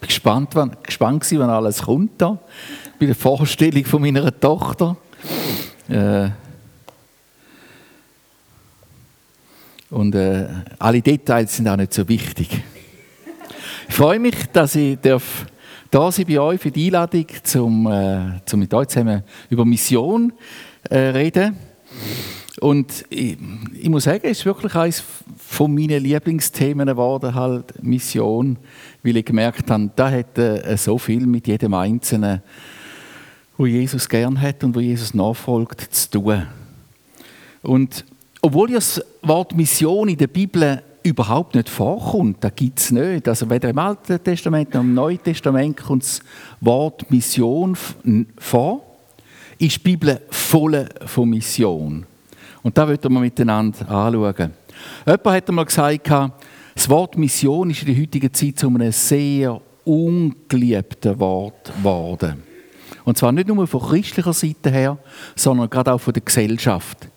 Gespannt, wann, gespannt gewesen, wann alles kommt da. Bei der Vorstellung von meiner Tochter. Äh, und äh, alle Details sind auch nicht so wichtig. Ich freue mich, dass ich darf da sein bei euch für die Einladung, zum, äh, zum mit euch zusammen über Mission äh, reden. Und ich, ich, muss sagen, es ist wirklich eines von meinen Lieblingsthemen geworden, halt Mission, weil ich gemerkt habe, da hat äh, so viel mit jedem Einzelnen, wo Jesus gern hat und wo Jesus nachfolgt, zu tun. Und obwohl das Wort Mission in der Bibel überhaupt nicht vorkommt, da gibt es nicht. Also weder im Alten Testament noch im Neuen Testament kommt das Wort Mission vor, ist die Bibel voll von Mission. Und da wollen wir miteinander anschauen. Jemand hat einmal gesagt, das Wort Mission ist in der heutigen Zeit zu einem sehr ungeliebten Wort geworden. Und zwar nicht nur von christlicher Seite her, sondern gerade auch von der Gesellschaft.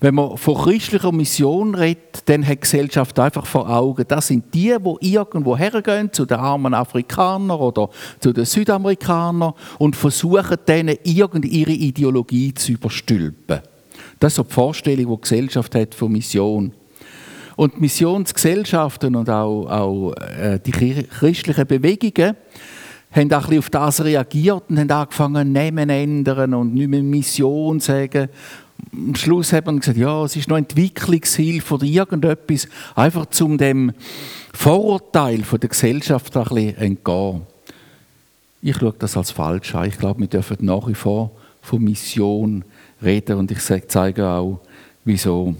Wenn man von christlicher Mission redet, dann hat die Gesellschaft einfach vor Augen, das sind die, die irgendwo hergehen, zu den armen Afrikanern oder zu den Südamerikanern und versuchen, denen irgendeine Ideologie zu überstülpen. Das ist so die Vorstellung, die die Gesellschaft hat von Mission. Und Missionsgesellschaften und auch, auch äh, die christlichen Bewegungen haben auch ein auf das reagiert und haben angefangen, Namen ändern und nicht mehr Mission sagen. Am Schluss hat man gesagt, ja, es ist noch Entwicklungshilfe oder irgendetwas, einfach zum dem Vorurteil von der Gesellschaft ein bisschen entgehen. Ich schaue das als falsch an. Ich glaube, wir dürfen nach wie vor von Mission reden und ich zeige auch, wieso.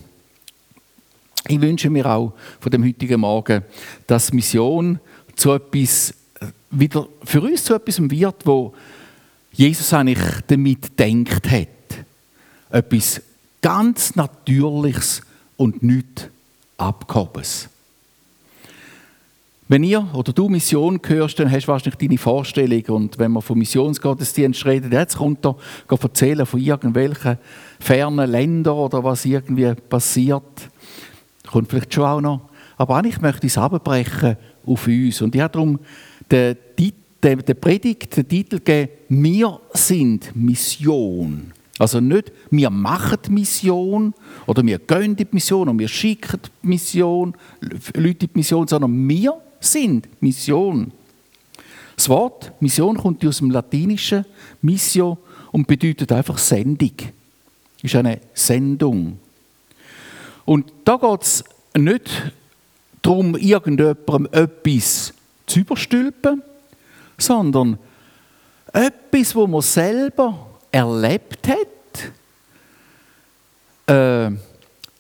Ich wünsche mir auch von dem heutigen Morgen, dass Mission zu etwas wieder für uns zu etwas wird, wo Jesus eigentlich damit denkt hat. Etwas ganz Natürliches und nichts Abgehobenes. Wenn ihr oder du Mission hörst, dann hast du wahrscheinlich deine Vorstellung. Und wenn man von Missionsgottesdienst redet, jetzt kommt er erzählen von irgendwelchen fernen Ländern oder was irgendwie passiert. Kommt vielleicht schon auch noch. Aber eigentlich möchte ich es abbrechen auf uns. Und ich habe darum den, den, den Predigt den Titel gegeben, wir sind Mission. Also nicht, wir machen Mission oder wir gehen in die Mission und wir schicken die Mission, Leute in die Mission, sondern wir sind Mission. Das Wort Mission kommt aus dem Latinischen Missio und bedeutet einfach Sendung. Ist eine Sendung. Und da geht es nicht darum, irgendjemandem etwas zu überstülpen, sondern etwas, wo man selber erlebt hat, äh,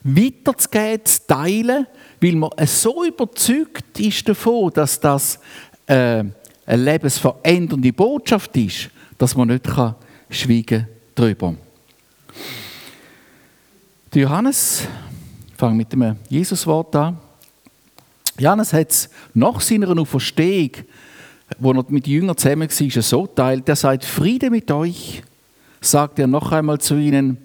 weiterzugeben, zu teilen, weil man so überzeugt ist davon, dass das äh, eine lebensverändernde Botschaft ist, dass man nicht kann schweigen darüber. Der Johannes, ich fange mit dem Jesuswort an. Johannes hat es nach seiner Auferstehung, wo er mit den Jüngern zusammen war, so teilt, er sagt, Friede mit euch, sagt er noch einmal zu ihnen,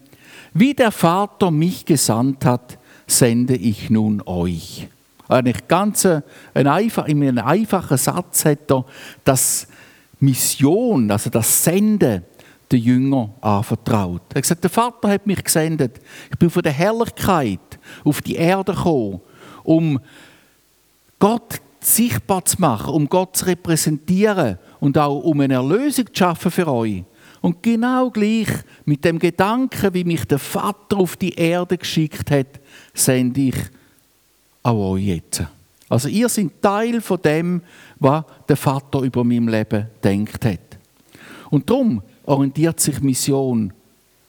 wie der Vater mich gesandt hat, sende ich nun euch. Eigentlich ganz ein, einfach, in einem einfachen Satz hat er das Mission, also das Senden der Jünger anvertraut. Er hat gesagt, der Vater hat mich gesendet. Ich bin von der Herrlichkeit auf die Erde gekommen, um Gott sichtbar zu machen, um Gott zu repräsentieren und auch um eine Erlösung zu schaffen für euch. Und genau gleich mit dem Gedanken, wie mich der Vater auf die Erde geschickt hat, sende ich auch euch jetzt. Also ihr seid Teil von dem, was der Vater über mein Leben denkt hat. Und darum orientiert sich Mission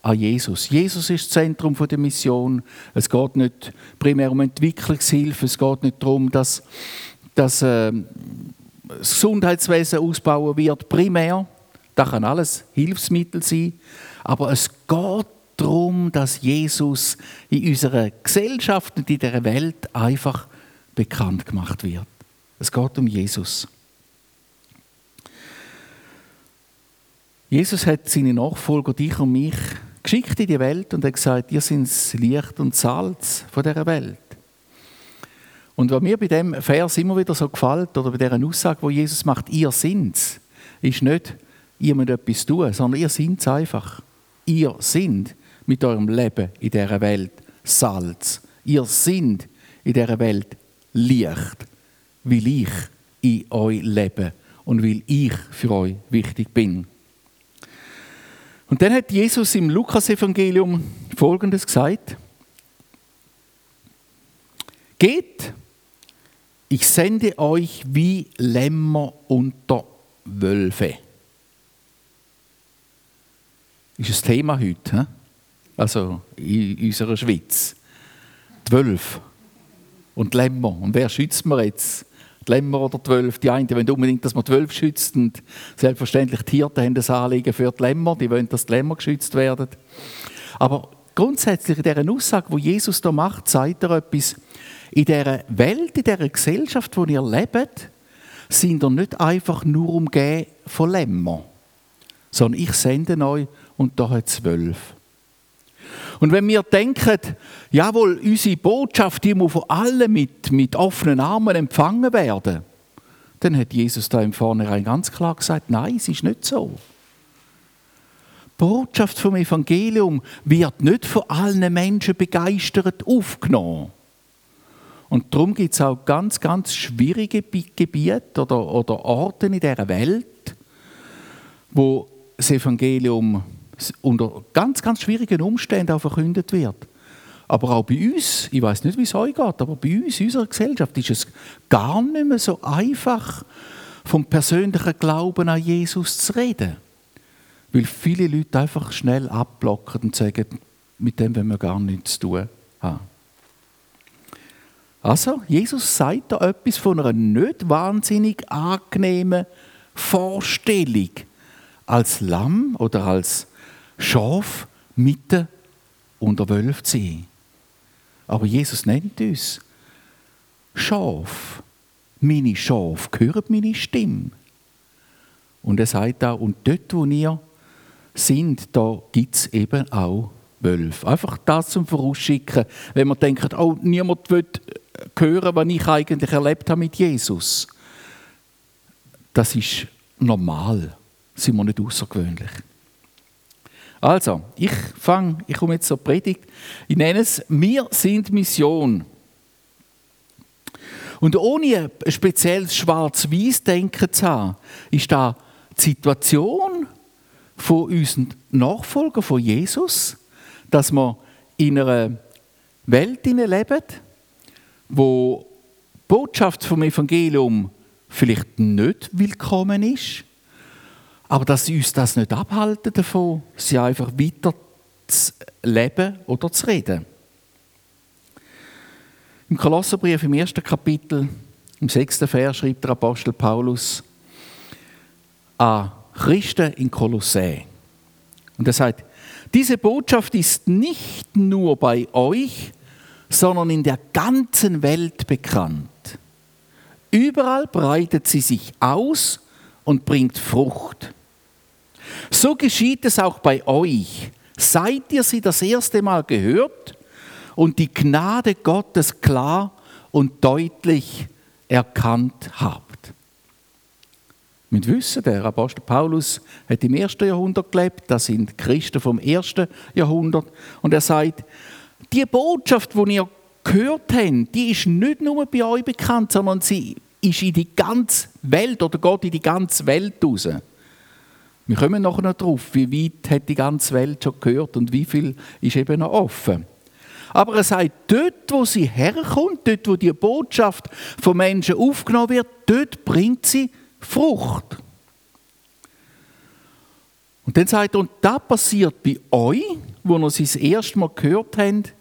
an Jesus. Jesus ist das Zentrum der Mission. Es geht nicht primär um Entwicklungshilfe, es geht nicht darum, dass, dass äh, das Gesundheitswesen ausbauen wird, primär. Das kann alles Hilfsmittel sein. Aber es geht darum, dass Jesus in unserer Gesellschaft und in dieser Welt einfach bekannt gemacht wird. Es geht um Jesus. Jesus hat seine Nachfolger, dich und mich, geschickt in die Welt und hat gesagt, ihr seid das Licht und Salz von dieser Welt. Und was mir bei dem Vers immer wieder so gefällt, oder bei dieser Aussage, wo Jesus macht, ihr sind's, ist nicht, ihr müsst etwas tun, sondern ihr sind's einfach. Ihr sind mit eurem Leben in dieser Welt Salz. Ihr sind in dieser Welt Licht, weil ich in euch lebe und weil ich für euch wichtig bin. Und dann hat Jesus im Lukas-Evangelium Folgendes gesagt: Geht, ich sende euch wie Lämmer unter Wölfe. Ist das Thema heute, also in unserer Schweiz. Die Wölfe und die Lämmer. Und wer schützt man jetzt? Die Lämmer oder die Wölfe? Die einen wollen unbedingt, dass man die Wölfe schützt. Und selbstverständlich die Hirten haben das Anliegen für die Lämmer. Die wollen, dass die Lämmer geschützt werden. Aber grundsätzlich in dieser Aussage, die Jesus da macht, sagt er etwas. In dieser Welt, in dieser Gesellschaft, wo ihr lebt, sind ihr nicht einfach nur umgeben von Lämmer, sondern ich sende euch und da hat zwölf. Und wenn wir denken, jawohl, unsere Botschaft, die muss von allen mit, mit offenen Armen empfangen werden, dann hat Jesus da im Vornherein ganz klar gesagt, nein, es ist nicht so. Die Botschaft vom Evangelium wird nicht von allen Menschen begeistert aufgenommen. Und darum gibt es auch ganz, ganz schwierige Gebiete oder, oder Orte in dieser Welt, wo das Evangelium unter ganz, ganz schwierigen Umständen auch verkündet wird. Aber auch bei uns, ich weiß nicht, wie es euch geht, aber bei uns, in unserer Gesellschaft, ist es gar nicht mehr so einfach, vom persönlichen Glauben an Jesus zu reden. Weil viele Leute einfach schnell abblocken und sagen, mit dem wollen wir gar nichts zu tun haben. Also, Jesus sagt da etwas von einer nicht wahnsinnig angenehmen Vorstellung als Lamm oder als Schaf mitten unter Wölfen zu sein. Aber Jesus nennt uns Schaf. Meine Schaf hören meine Stimme. Und er sagt auch, und dort, wo ihr sind, da gibt es eben auch Wölfe. Einfach das zum Vorausschicken, wenn man denkt, oh, niemand will hören, was ich eigentlich erlebt habe mit Jesus. Das ist normal, sind wir nicht außergewöhnlich. Also, ich fange, ich komme jetzt zur Predigt. Ich nenne es Wir sind Mission. Und ohne ein spezielles Schwarz-Weiß-Denken zu haben, ist da die Situation von unseren Nachfolgern von Jesus, dass wir in einer Welt leben, wo die Botschaft vom Evangelium vielleicht nicht willkommen ist, aber dass sie uns das nicht abhalten davon, sie einfach weiter zu leben oder zu reden. Im Kolosserbrief im ersten Kapitel, im sechsten Vers, schreibt der Apostel Paulus an Christen in Kolossä. Und er sagt, diese Botschaft ist nicht nur bei euch, sondern in der ganzen Welt bekannt. Überall breitet sie sich aus und bringt Frucht. So geschieht es auch bei euch. Seid ihr sie das erste Mal gehört und die Gnade Gottes klar und deutlich erkannt habt. Mit Wissen, der Apostel Paulus hat im ersten Jahrhundert gelebt, das sind Christen vom ersten Jahrhundert, und er sagt, die Botschaft, die ihr gehört habt, die ist nicht nur bei euch bekannt, sondern sie ist in die ganze Welt oder geht in die ganze Welt raus. Wir kommen nachher noch drauf, wie weit hat die ganze Welt schon gehört und wie viel ist eben noch offen. Aber er sagt, dort, wo sie herkommt, dort, wo die Botschaft von Menschen aufgenommen wird, dort bringt sie Frucht. Und dann sagt er, und das passiert bei euch, wo ihr sie das erste Mal gehört habt,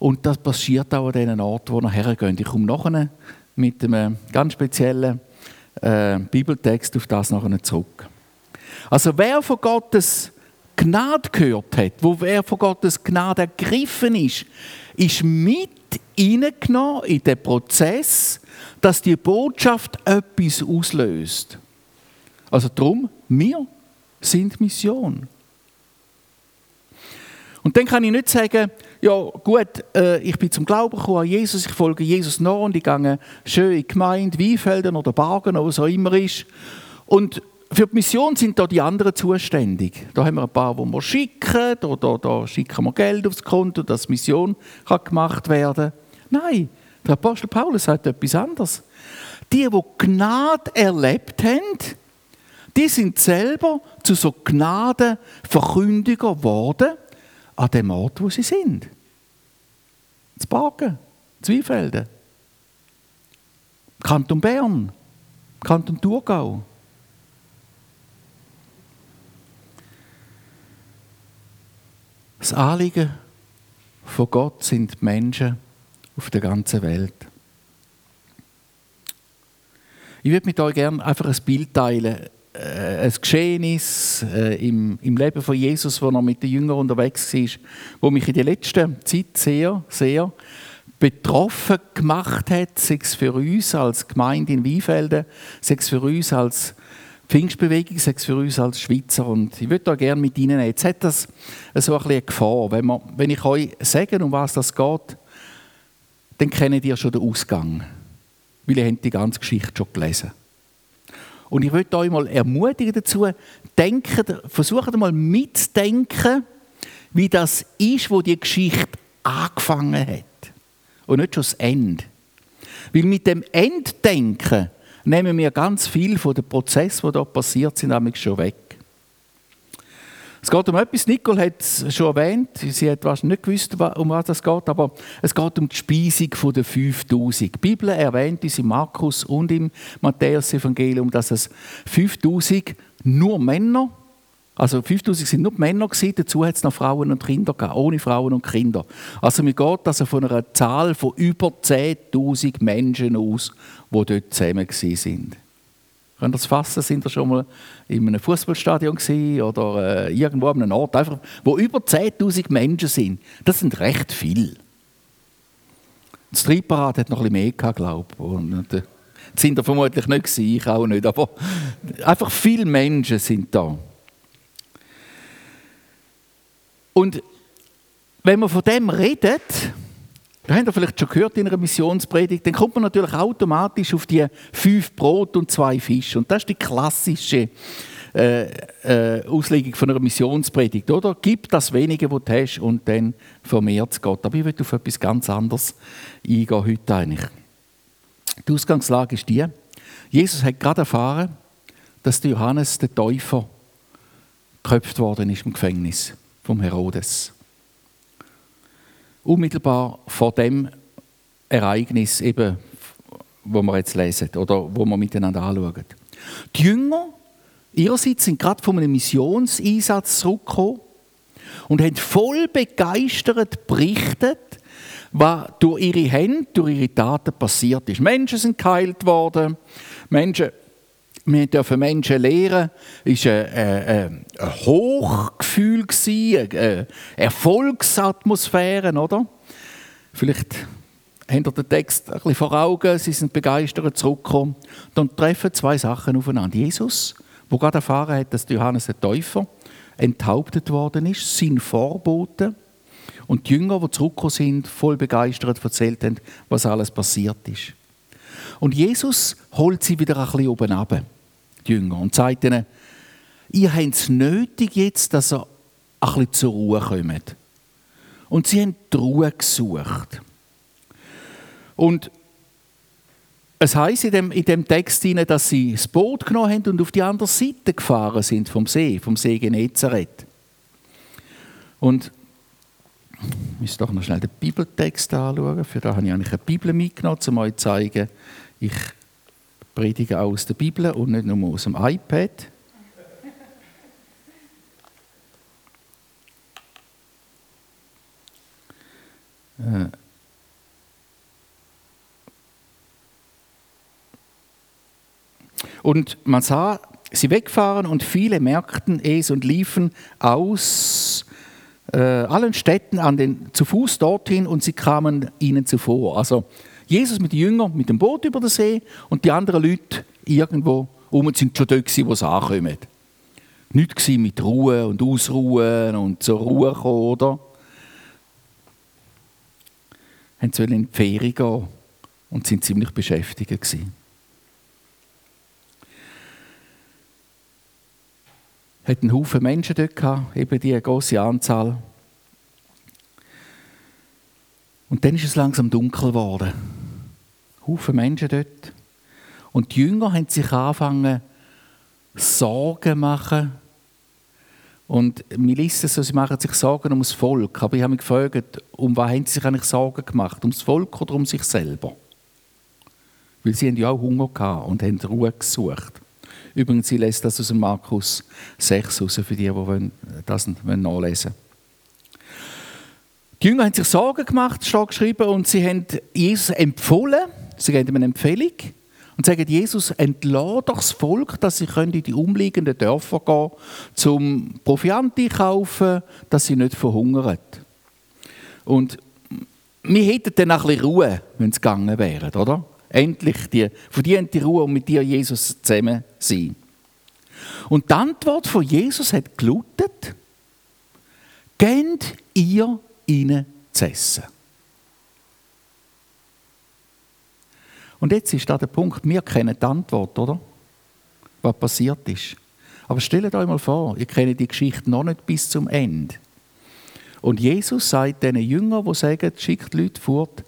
und das passiert auch an den Orten, wo ihr hergeht. Ich komme nachher mit einem ganz speziellen äh, Bibeltext auf das nachher zurück. Also wer von Gottes Gnade gehört hat, wo wer von Gottes Gnade ergriffen ist, ist mit hineingenommen in den Prozess, dass die Botschaft etwas auslöst. Also darum, wir sind Mission. Und dann kann ich nicht sagen, ja gut, äh, ich bin zum Glauben gekommen an Jesus, ich folge Jesus nach und ich gehe schön in die Gemeinde, Weinfelden oder Bargen oder was auch immer ist. Und für die Mission sind da die anderen zuständig. Da haben wir ein paar, die wir schicken, da, da, da schicken wir Geld aufs Konto, dass die Mission kann gemacht werden Nein, der Apostel Paulus sagt etwas anderes. Die, die Gnade erlebt haben, die sind selber zu so Gnadenverkündiger geworden an dem Ort, wo sie sind. Zu Bagen, Zweifelden, Kanton Bern, Kanton Thurgau. Das Anliegen von Gott sind Menschen auf der ganzen Welt. Ich würde mit euch gerne einfach ein Bild teilen, äh, ein Geschehnis äh, im, im Leben von Jesus, wo er mit den Jüngern unterwegs war, wo mich in der letzten Zeit sehr, sehr betroffen gemacht hat, sei es für uns als Gemeinde in Weinfelden, sei es für uns als Pfingstbewegung, sei es für uns als Schweizer. Und ich würde da gerne mit Ihnen nehmen. Jetzt hat das so ein bisschen Gefahr. Wenn, wir, wenn ich euch sage, um was das geht, dann kennt ihr schon den Ausgang. Weil ihr habt die ganze Geschichte schon gelesen. Und ich möchte euch mal ermutigen dazu, denken, versucht mal mitzudenken, wie das ist, wo die Geschichte angefangen hat. Und nicht schon das Ende. Weil mit dem Enddenken nehmen wir ganz viel von den Prozessen, die da passiert sind, nämlich schon weg. Es geht um etwas, Nicole hat es schon erwähnt, sie hat wahrscheinlich nicht gewusst, um was es geht, aber es geht um die Speisung der 5000. Die Bibel erwähnt uns im Markus und im Matthäus-Evangelium, dass es 5000 nur Männer, also 5000 sind nur Männer gewesen, dazu hat es noch Frauen und Kinder gegeben, ohne Frauen und Kinder. Also mir geht also von einer Zahl von über 10.000 Menschen aus, die dort zusammen sind. Könnt ihr das fassen? Sind ihr schon mal in einem Fußballstadion oder äh, irgendwo an einem Ort, einfach, wo über 10.000 Menschen sind? Das sind recht viel. Das Triebparad hat noch ein bisschen mehr gehabt, glaube ich. Und, äh, sind vermutlich nicht gewesen, ich auch nicht, aber einfach viele Menschen sind da. Und wenn man von dem redet, das habt ihr vielleicht schon gehört in einer Missionspredigt, dann kommt man natürlich automatisch auf die fünf Brot und zwei Fische. Und das ist die klassische äh, äh, Auslegung von einer Missionspredigt, oder? Gib das Wenige, was du hast, und dann vermehrt es Gott. Aber ich will auf etwas ganz anderes eingehen heute eigentlich. Die Ausgangslage ist die, Jesus hat gerade erfahren, dass Johannes der Täufer geköpft worden ist im Gefängnis vom Herodes unmittelbar vor dem Ereignis, eben, wo wir jetzt lesen oder wo wir miteinander anschauen. Die Jünger ihrerseits sind gerade von einem Missionseinsatz zurückgekommen und haben voll begeistert berichtet, was durch ihre Hände, durch ihre Taten passiert ist. Menschen sind geheilt worden, Menschen wir dürfen Menschen lehren, war ein, ein Hochgefühl, eine Erfolgsatmosphäre, oder? Vielleicht habt ihr den Text ein bisschen vor Augen, sie sind begeistert zurückgekommen. Dann treffen zwei Sachen aufeinander. Jesus, wo gerade erfahren hat, dass Johannes der Täufer enthauptet worden ist, sein Vorbote. Und die Jünger, die zurückgekommen sind, voll begeistert erzählt haben, was alles passiert ist. Und Jesus holt sie wieder ein bisschen oben runter, die Jünger, und sagt ihnen, ihr habt es nötig jetzt, dass ihr ein bisschen zur Ruhe kommt. Und sie haben die Ruhe gesucht. Und es heisst in dem, in dem Text, dass sie das Boot genommen haben und auf die andere Seite gefahren sind vom See, vom See Genezareth. Und ich muss doch noch schnell den Bibeltext anschauen. Für da habe ich eigentlich eine Bibel mitgenommen, um euch zu zeigen, ich predige auch aus der Bibel und nicht nur aus dem iPad. Äh. Und man sah sie wegfahren und viele merkten es und liefen aus äh, allen Städten an den, zu Fuß dorthin und sie kamen ihnen zuvor. Also Jesus mit den Jüngern mit dem Boot über den See und die anderen Leute irgendwo um sind schon dort wo sie ankommen. Nicht mit Ruhe und Ausruhen und zur Ruhe kommen, oder? haben sie in die Ferien gehen und sind ziemlich beschäftigt gewesen. hat einen Haufen Menschen dort gehabt, eben die große Anzahl. Und dann ist es langsam dunkel geworden. Haufen Menschen dort. Und die Jünger haben sich angefangen, Sorgen machen. Und wir lesen so, sie machen sich Sorgen um das Volk. Aber ich habe mich gefragt, um was haben sie sich eigentlich Sorgen gemacht? Um das Volk oder um sich selber? Weil sie haben ja auch Hunger gehabt und haben Ruhe gesucht. Übrigens, ich lese das aus dem Markus 6 raus, für die, die das nachlesen wollen. Die Jünger haben sich Sorgen gemacht, steht geschrieben, und sie haben Jesus empfohlen, sie geben ihm eine Empfehlung und sagen, Jesus, entlass doch das Volk, dass sie in die umliegenden Dörfer gehen zum Proviant einkaufen, dass sie nicht verhungern. Und wir hätten dann ein bisschen Ruhe, wenn sie gegangen wären, oder? Endlich die verdiente Ruhe und mit dir, Jesus, zusammen sein. Und die Antwort von Jesus hat gelautet, Geht ihr ihnen zu essen. Und jetzt ist da der Punkt, wir kennen die Antwort, oder? Was passiert ist. Aber stellt euch mal vor, ihr kennt die Geschichte noch nicht bis zum Ende. Und Jesus sagt diesen Jüngern, die sagen, schickt Leute fort,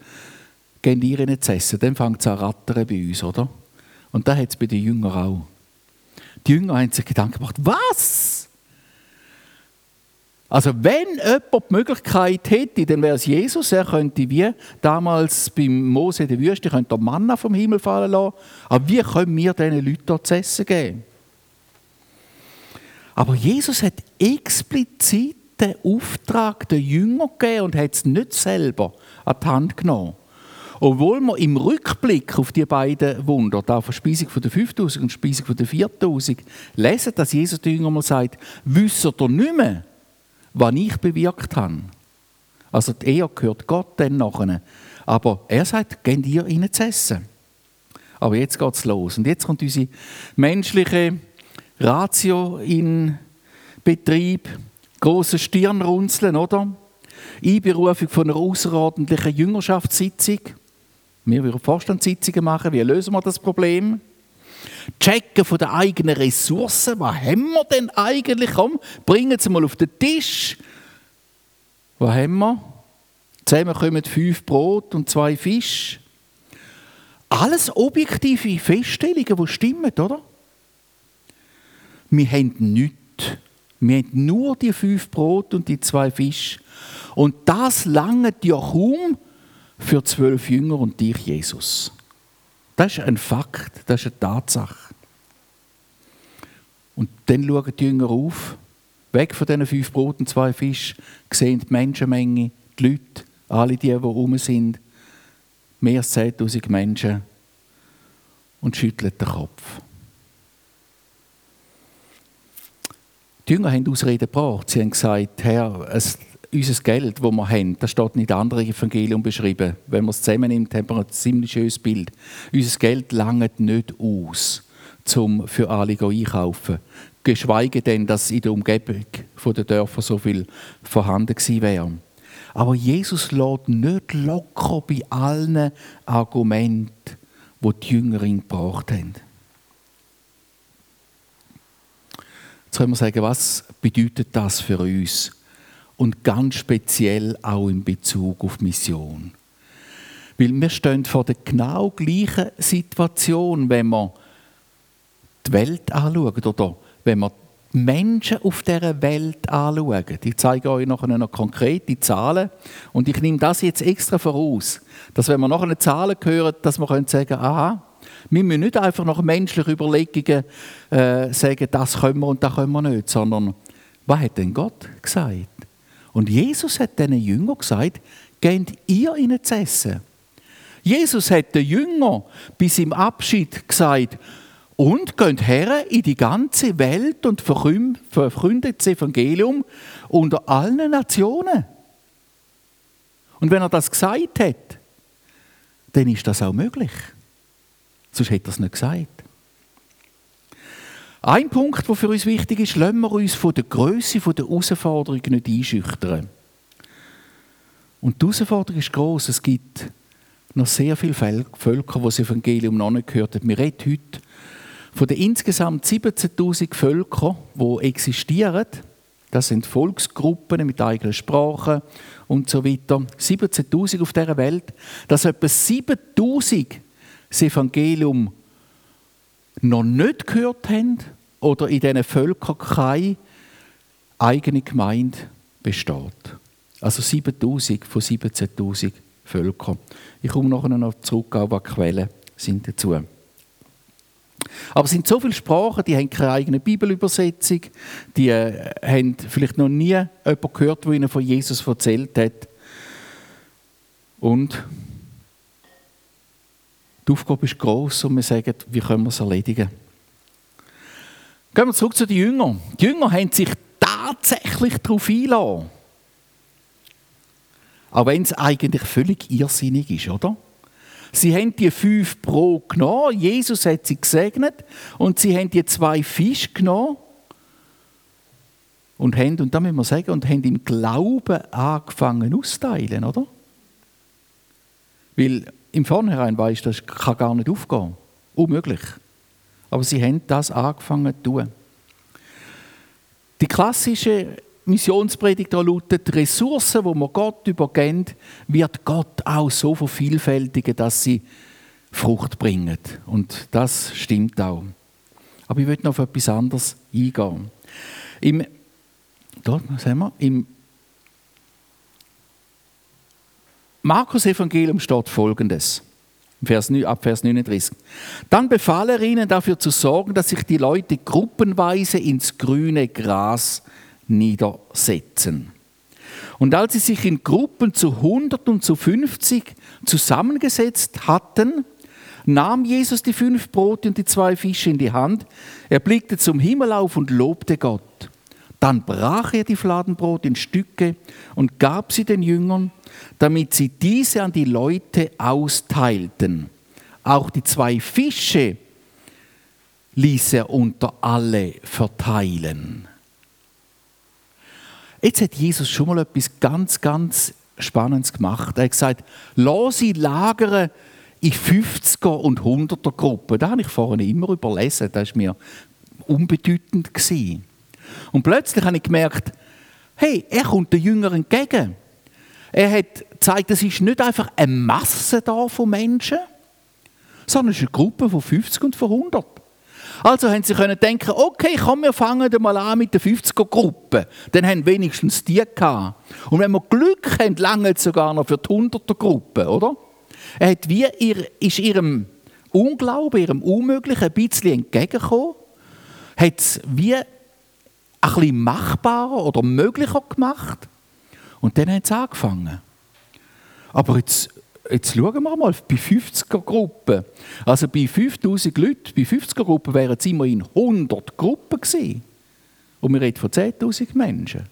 gehen ihr ihnen zu essen. Dann fängt es an rattern bei uns, oder? Und da hat es bei den Jüngern auch. Die Jünger haben sich Gedanken gemacht, was? Also wenn jemand die Möglichkeit hätte, dann wäre es Jesus. Er könnte wie damals beim Mose in der Wüste, könnte Manna vom Himmel fallen lassen. Aber wie können wir diesen Leuten dort zu essen geben? Aber Jesus hat explizit den Auftrag den Jüngern gegeben und hat es nicht selber an die Hand genommen. Obwohl wir im Rückblick auf die beiden Wunder, da von Speisung von der 5000 und Speisung von der 4000, lesen, dass Jesus den Jüngern mal sagt, wisst ihr nicht mehr, was ich bewirkt habe? Also die Ehe gehört Gott dann nachher. Aber er sagt, geht ihr ihnen zu essen. Aber jetzt geht es los. Und jetzt kommt unsere menschliche Ratio in Betrieb. Große Stirnrunzeln, oder? Einberufung von einer außerordentlichen Jüngerschaftssitzung. Wir würden Vorstandssitzungen machen, wie lösen wir das Problem? Checken von den eigenen Ressourcen, was haben wir denn eigentlich? Komm, bringen Sie mal auf den Tisch. Was haben wir? Zusammen kommen fünf Brot und zwei Fisch. Alles objektive Feststellungen, die stimmen, oder? Wir haben nichts. Wir haben nur die fünf Brot und die zwei Fisch. Und das langt ja kaum, für zwölf Jünger und dich, Jesus. Das ist ein Fakt, das ist eine Tatsache. Und dann schauen die Jünger auf, weg von diesen fünf Broten zwei Fischen, sehen die Menschenmenge, die Leute, alle die, die rum sind, mehr als 10.000 Menschen und schütteln den Kopf. Die Jünger haben Ausreden gebracht. Sie haben gesagt, Herr, es unser Geld, das wir haben, das steht in anderen Evangelium beschrieben. Wenn man es zusammennimmt, haben wir ein ziemlich schönes Bild. Unser Geld langt nicht aus, um für alle einkaufen. Geschweige denn, dass in der Umgebung der Dörfer so viel vorhanden gewesen wäre. Aber Jesus lädt nicht locker bei allen Argumenten, die die Jüngerin gebracht haben. Jetzt können wir sagen, was bedeutet das für uns? Und ganz speziell auch in Bezug auf Mission. Weil wir stehen vor der genau gleichen Situation, wenn wir die Welt anschauen oder wenn wir Menschen auf dieser Welt anschauen. Ich zeige euch noch noch konkrete Zahlen und ich nehme das jetzt extra voraus, dass wenn wir eine Zahlen hören, dass wir können sagen, aha, wir müssen nicht einfach nach menschlichen Überlegungen äh, sagen, das können wir und das können wir nicht, sondern was hat denn Gott gesagt? Und Jesus hat diesen Jüngern gesagt, geht ihr ihnen zu essen. Jesus hat den Jüngern bis im Abschied gesagt, und geht her in die ganze Welt und verkündet das Evangelium unter allen Nationen. Und wenn er das gesagt hat, dann ist das auch möglich. Sonst hätte er es nicht gesagt. Ein Punkt, der für uns wichtig ist, lassen wir uns von der Größe der Herausforderung nicht einschüchtern. Und die Herausforderung ist groß. Es gibt noch sehr viele Völker, die das Evangelium noch nicht gehört haben. Wir reden heute von den insgesamt 17.000 Völkern, die existieren. Das sind Volksgruppen mit eigenen Sprachen und so weiter. 17.000 auf dieser Welt. Dass etwa 7.000 das Evangelium noch nicht gehört haben oder in diesen Völkern keine eigene Gemeinde besteht. Also 7000 von 17.000 Völkern. Ich komme nachher noch zurück auf die Quellen sind dazu. Aber es sind so viele Sprachen, die haben keine eigene Bibelübersetzung, die äh, haben vielleicht noch nie jemanden gehört, der ihnen von Jesus erzählt hat. Und die Aufgabe ist groß und wir sagen, wie können wir es erledigen? Gehen wir zurück zu den Jüngern. Die Jünger haben sich tatsächlich darauf eingelassen. Auch wenn es eigentlich völlig irrsinnig ist, oder? Sie haben die fünf Brot genommen, Jesus hat sie gesegnet und sie haben die zwei Fische genommen und haben, und da müssen wir sagen, und haben im Glauben angefangen auszuteilen, oder? Weil im Vornherein weißt das kann gar nicht aufgehen. Unmöglich. Aber sie haben das angefangen zu tun. Die klassische Missionspredigt lautet, Ressourcen, die wir Gott übergeben, wird Gott auch so vervielfältigen, dass sie Frucht bringen. Und das stimmt auch. Aber ich möchte noch auf etwas anderes eingehen. Im, dort, sehen wir, im Markus-Evangelium steht Folgendes. Vers, ab Vers 39. Dann befahl er ihnen dafür zu sorgen, dass sich die Leute gruppenweise ins grüne Gras niedersetzen. Und als sie sich in Gruppen zu 100 und zu 50 zusammengesetzt hatten, nahm Jesus die fünf Brote und die zwei Fische in die Hand, er blickte zum Himmel auf und lobte Gott. Dann brach er die Fladenbrot in Stücke und gab sie den Jüngern, damit sie diese an die Leute austeilten. Auch die zwei Fische ließ er unter alle verteilen. Jetzt hat Jesus schon mal etwas ganz, ganz Spannendes gemacht. Er hat gesagt, lass sie lagern in 50er und 100er Gruppen. Da habe ich vorhin immer überlesen. Das war mir unbedeutend. Und plötzlich habe ich gemerkt, hey, er kommt den Jüngern entgegen. Er hat gezeigt, es ist nicht einfach eine Masse da von Menschen, sondern es ist eine Gruppe von 50 und von 100. Also haben sie können denken, okay, komm, wir fangen mal an mit der 50er-Gruppe. Dann haben wenigstens die gehabt. Und wenn wir Glück haben, lange sogar noch für die 100er-Gruppe, oder? Er hat wie ihr, ist ihrem Unglauben, ihrem Unmöglichen ein bisschen entgegengekommen, hat es wie ein bisschen machbarer oder möglicher gemacht. Und dann haben sie angefangen. Aber jetzt jetzt schauen wir mal, bei 50er-Gruppen, also bei 5000 Leuten, bei 50er-Gruppen wären es immerhin 100 Gruppen gewesen. Und wir reden von 10.000 Menschen.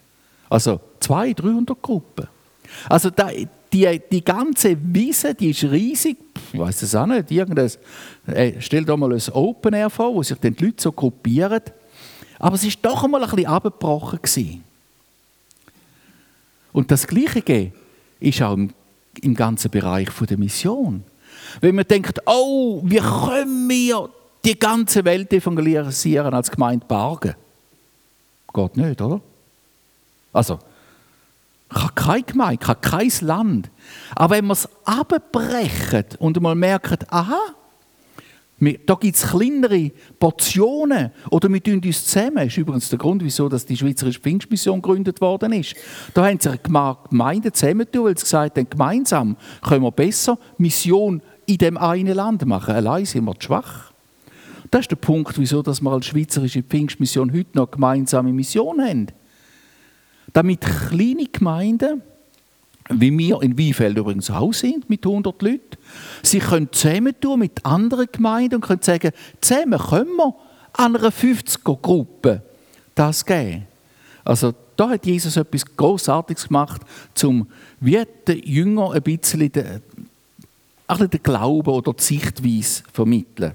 Also 200, 300 Gruppen. Also da, die, die ganze Wiese, die ist riesig. Ich weiß es auch nicht. Irgendes, äh, stell dir mal ein Open Air vor, wo sich dann die Leute so gruppieren. Aber es ist doch einmal ein bisschen abgebrochen. Und das Gleiche ist auch im im ganzen Bereich der Mission. Wenn man denkt, oh, wie können wir die ganze Welt evangelisieren als Gemeinde Bargen? Geht nicht, oder? Also, kann keine Gemeinde, kann kein Land. Aber wenn wir es abbrechen und mal merken, aha, da gibt es kleinere Portionen oder wir tun uns zusammen. Das ist übrigens der Grund, wieso die Schweizerische Pfingstmission gegründet worden ist. Da haben sich Gemeinden zusammentun, weil sie gesagt haben, gemeinsam können wir besser Mission in dem einen Land machen. Allein sind wir zu schwach. Das ist der Punkt, wieso wir als Schweizerische Pfingstmission heute noch gemeinsame Mission haben. Damit kleine Gemeinden wie wir in Wiefeld übrigens auch sind, mit 100 Leuten. Sie können zusammentun mit anderen Gemeinden und können sagen, zusammen können wir an einer 50er-Gruppe das geben. Also da hat Jesus etwas Großartiges gemacht, um den Jüngern ein bisschen den, ein bisschen den Glauben oder die Sichtweise zu vermitteln.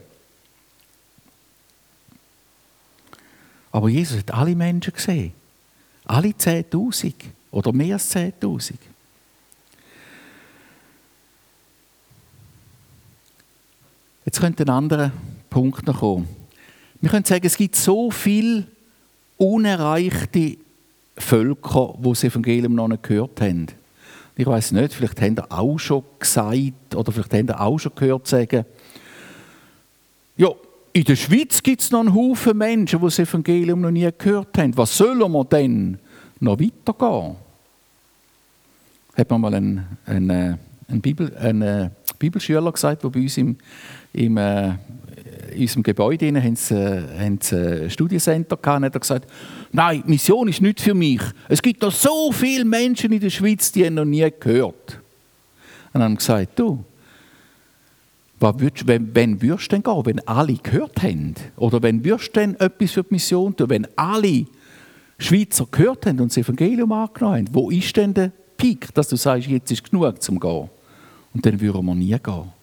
Aber Jesus hat alle Menschen gesehen. Alle 10.000 oder mehr als 10.000. Jetzt könnte ein anderer Punkt noch kommen. Wir können sagen, es gibt so viele unerreichte Völker, die das Evangelium noch nicht gehört haben. Ich weiß nicht, vielleicht haben ihr auch schon gesagt oder vielleicht haben ihr auch schon gehört sagen, ja, in der Schweiz gibt es noch einen Haufen Menschen, die das Evangelium noch nie gehört haben. Was sollen wir denn noch weitergehen? Hat mir mal ein, ein, äh, ein, Bibel, ein äh, Bibelschüler gesagt, der bei uns im, im, äh, in unserem Gebäude haben sie, äh, haben sie ein Studiencenter gehabt, hat gesagt, nein, Mission ist nicht für mich. Es gibt noch so viele Menschen in der Schweiz, die haben noch nie gehört. Und haben gesagt, du, wenn, wenn würdest du denn gehen, wenn alle gehört haben? Oder wenn würdest du denn etwas für die Mission tun, wenn alle Schweizer gehört haben und das Evangelium angenommen haben? Wo ist denn der Peak, dass du sagst, jetzt ist genug zum Gehen? Und dann würden wir nie gehen.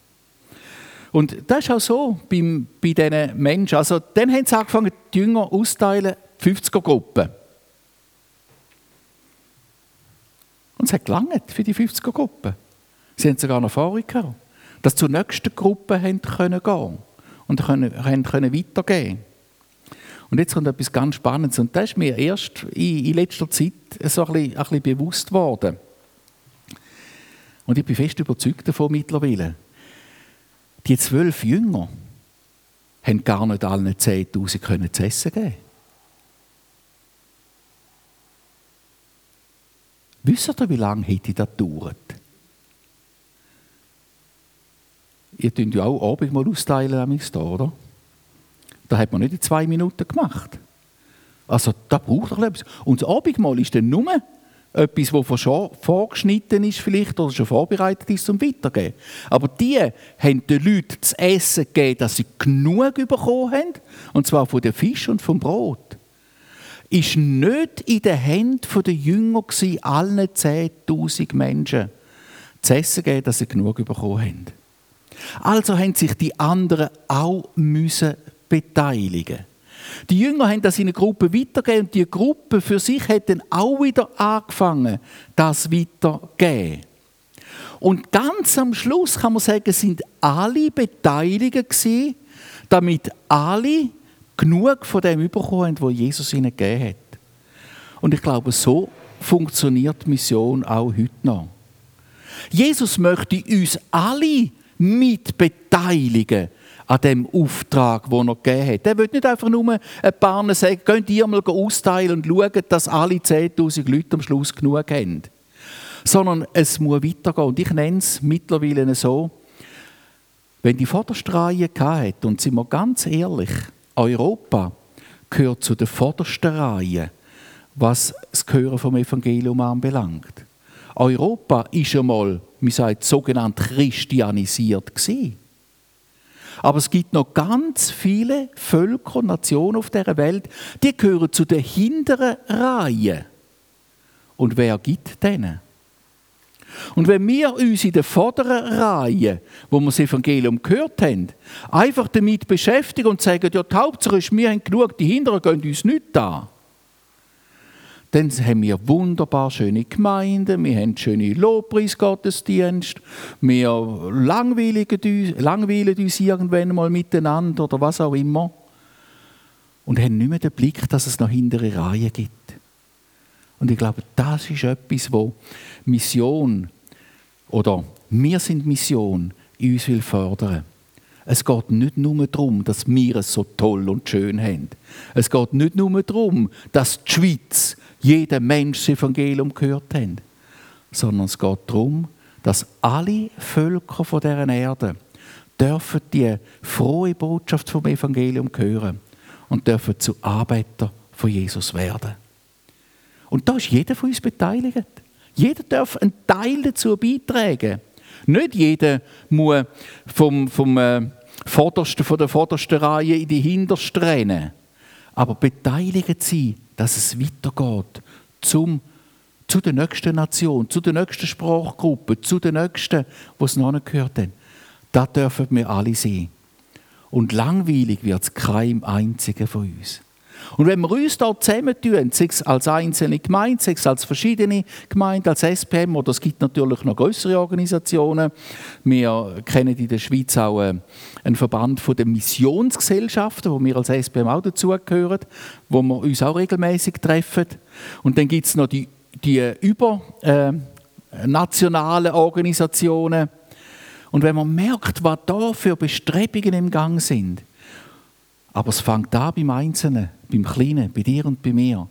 Und das ist auch so beim, bei diesen Menschen. Also, dann haben sie angefangen, die Jünger auszuteilen, 50er-Gruppen. Und es hat gelangt für die 50er-Gruppen. Sie haben sogar noch Erfahrung gehabt dass zur nächsten Gruppe haben können gehen und können, können weitergehen Und jetzt kommt etwas ganz Spannendes und das ist mir erst in, in letzter Zeit so ein bisschen, ein bisschen bewusst worden. Und ich bin fest überzeugt davon mittlerweile. Die zwölf Jünger haben gar nicht allen 10.000 können zu essen geben. Wisst ihr, wie lange hätte das gedauert? ihr tut ja auch Abendmahl austeilen, da, oder? Da hat man nicht in zwei Minuten gemacht. Also da braucht doch etwas. Und das Abendmahl ist dann nur etwas, das schon vorgeschnitten ist vielleicht oder schon vorbereitet ist zum Weitergeben. Aber die haben den Leuten das Essen gegeben, dass sie genug bekommen haben, und zwar von dem Fisch und vom Brot. Ist nicht in den Händen der Jünger allen 10'000 Menschen zu essen geben, dass sie genug bekommen haben. Also haben sich die anderen auch müssen beteiligen. Die Jünger haben das in eine Gruppe weitergegeben und die Gruppe für sich hat dann auch wieder angefangen, das weiterzugeben. Und ganz am Schluss kann man sagen, sind alle beteiligt gewesen, damit alle genug von dem bekommen haben, was Jesus ihnen gegeben hat. Und ich glaube, so funktioniert Mission auch heute noch. Jesus möchte uns alle mit beteiligen an dem Auftrag, den er gegeben hat. Er will nicht einfach nur ein paar sagen, könnt ihr mal austeilen und schauen, dass alle 10'000 Leute am Schluss genug haben. Sondern es muss weitergehen. Und ich nenne es mittlerweile so, wenn die vorderste Reihe hatte, und sind wir ganz ehrlich, Europa gehört zu der vordersten Reihe, was das Hören vom Evangelium anbelangt. Europa ist einmal man sagt, sogenannt christianisiert gewesen. Aber es gibt noch ganz viele Völker und Nationen auf der Welt, die gehören zu der hinteren Reihe. Und wer gibt denen? Und wenn wir uns in der vorderen Reihe, wo wir das Evangelium gehört haben, einfach damit beschäftigen und sagen, ja, die Hauptsache ist, wir haben genug, die Hinteren gehen uns nicht an, dann haben wir wunderbar schöne Gemeinden, wir haben schöne Lobpreisgottesdienste, wir langweilen uns irgendwann mal miteinander oder was auch immer und haben nicht mehr den Blick, dass es noch hintere Reihen gibt. Und ich glaube, das ist etwas, wo Mission oder wir sind Mission in uns will fördern. Es geht nicht nur darum, dass wir es so toll und schön haben. Es geht nicht nur darum, dass die Schweiz jeder Mensch das Evangelium gehört haben, sondern es geht darum, dass alle Völker von dieser Erde dürfen die frohe Botschaft vom Evangelium hören und dürfen zu Arbeiter von Jesus werden. Und da ist jeder von uns beteiligt. Jeder darf einen Teil dazu beitragen. Nicht jeder muss vom, vom äh, vordersten, von der vordersten Reihe in die hinterste rennen. Aber beteiligt sie dass es weitergeht zum, zu der nächsten Nation, zu der nächsten Sprachgruppe, zu der nächsten, die es noch nicht gehört haben. Da dürfen wir alle sein. Und langweilig wird es keinem einzigen von uns. Und wenn wir uns dort zusammentun, sei es als einzelne Gemeinde, sei es als verschiedene Gemeinden, als SPM, oder es gibt natürlich noch größere Organisationen. Wir kennen in der Schweiz auch äh, einen Verband von den Missionsgesellschaften, wo wir als SPM auch dazugehören, wo wir uns auch regelmäßig treffen. Und dann gibt es noch die, die übernationalen äh, Organisationen. Und wenn man merkt, was da für Bestrebungen im Gang sind, aber es fängt an beim Einzelnen, beim Kleinen, bei dir und bei mir.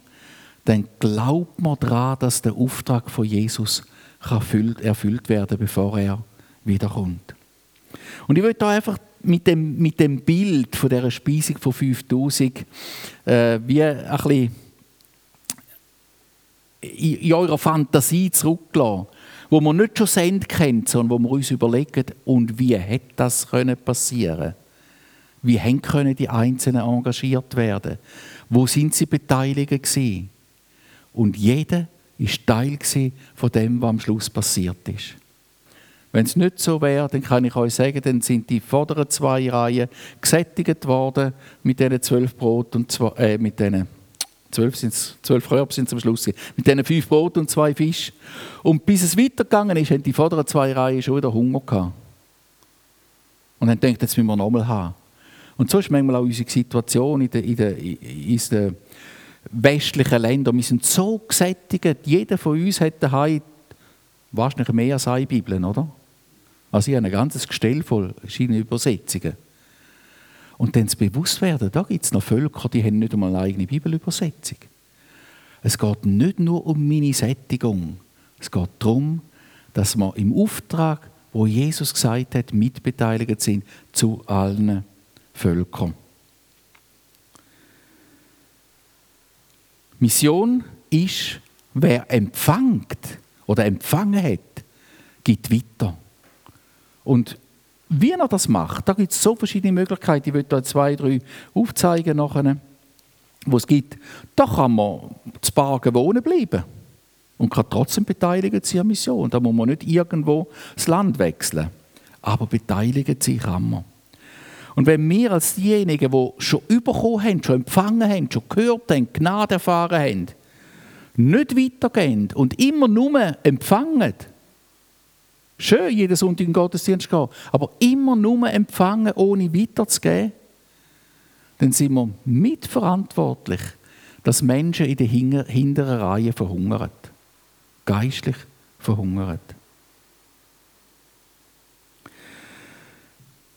Dann glaubt man daran, dass der Auftrag von Jesus erfüllt werden bevor er wiederkommt. Und ich will da einfach mit dem, mit dem Bild von dieser Speisung von 5000 äh, wie ein bisschen in, eurer Fantasie zurücklassen, wo man nicht schon Send kennt, sondern wo wir uns überlegen, und wie hätte das passieren wie können die Einzelnen engagiert werden? Wo sind sie beteiligt? Und jeder ist Teil von dem, was am Schluss passiert ist. Wenn es nicht so wäre, dann kann ich euch sagen, dann sind die vorderen zwei Reihen gesättigt worden mit diesen zwölf Brot und zwei, äh, mit diesen zwölf, sind's, zwölf Körper sind am Schluss mit diesen fünf Brot und zwei Fisch. Und bis es weitergegangen ist, haben die vorderen zwei Reihen schon wieder Hunger gehabt. Und dann denkt jetzt müssen wir nochmal haben. Und so ist manchmal auch unsere Situation in den, in den, in den westlichen Ländern. Wir sind so gesättigt, jeder von uns hat daheim wahrscheinlich mehr als eine Bibel, oder? Also ich habe ein ganzes Gestell voll verschiedene Übersetzungen. Und dann zu bewusst werden, da gibt es noch Völker, die haben nicht einmal eine eigene Bibelübersetzung. Es geht nicht nur um meine Sättigung. Es geht darum, dass wir im Auftrag, wo Jesus gesagt hat, mitbeteiligt sind zu allen Völker. Mission ist, wer empfängt oder empfangen hat, gibt weiter. Und wie er das macht, da gibt es so verschiedene Möglichkeiten. Ich will da zwei, drei aufzeigen nachher, wo es gibt. Da kann man zu Bargen wohnen bleiben und kann trotzdem beteiligt sein an Mission. Da muss man nicht irgendwo das Land wechseln. Aber beteiligt sich kann man. Und wenn wir als diejenigen, die schon überkommen haben, schon empfangen haben, schon gehört haben, Gnade erfahren haben, nicht weitergehen und immer nur empfangen, schön, jeden Sonntag in den Gottesdienst gehen, aber immer nur empfangen, ohne weiterzugeben, dann sind wir mitverantwortlich, dass Menschen in der hinteren Reihe verhungern. Geistlich verhungern.